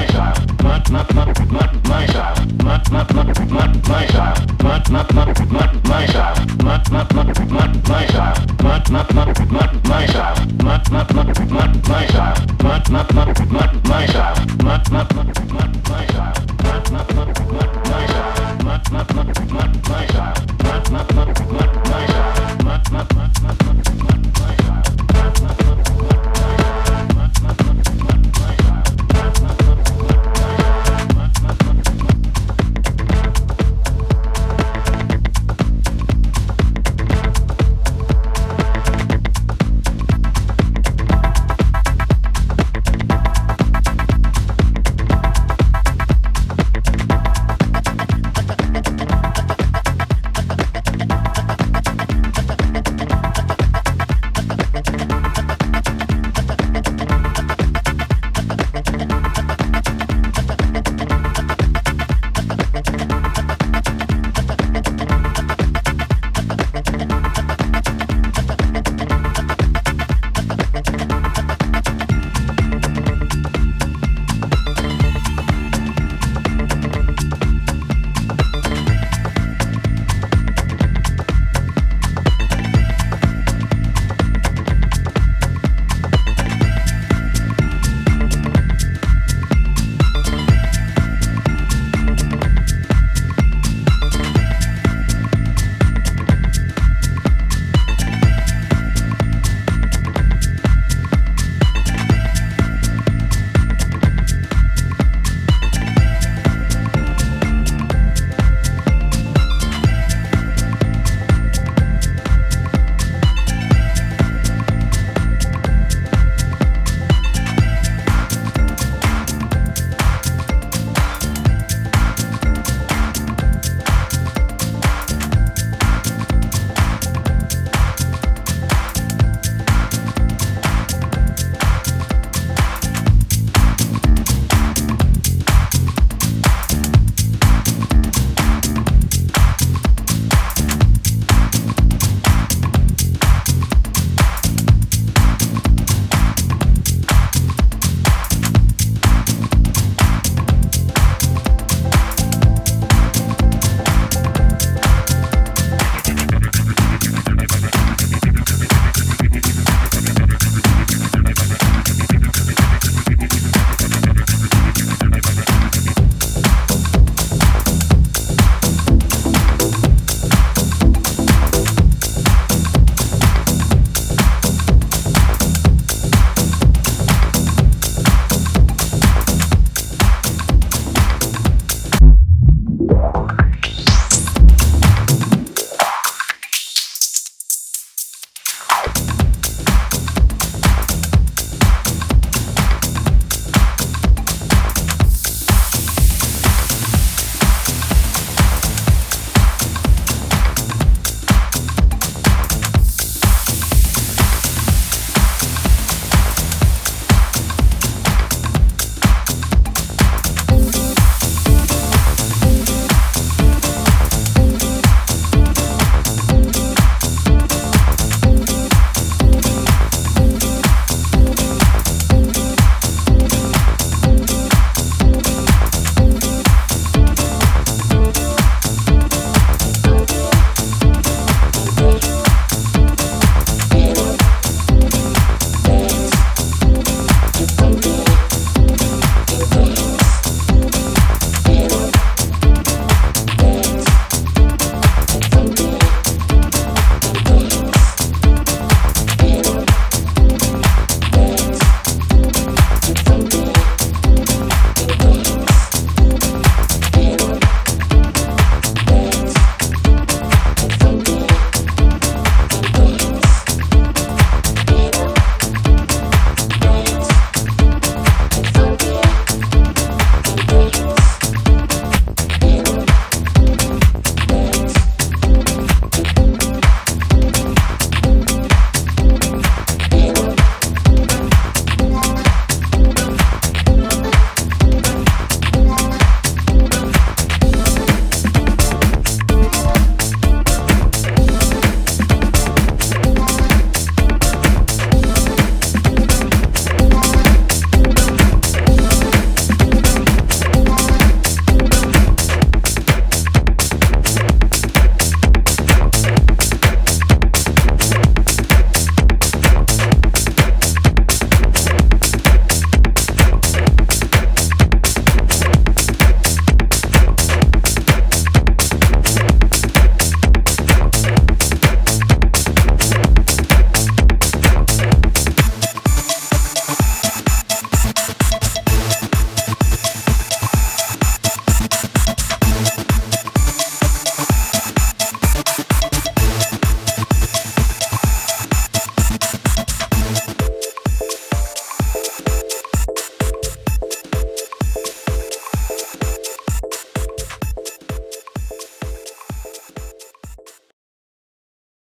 my style.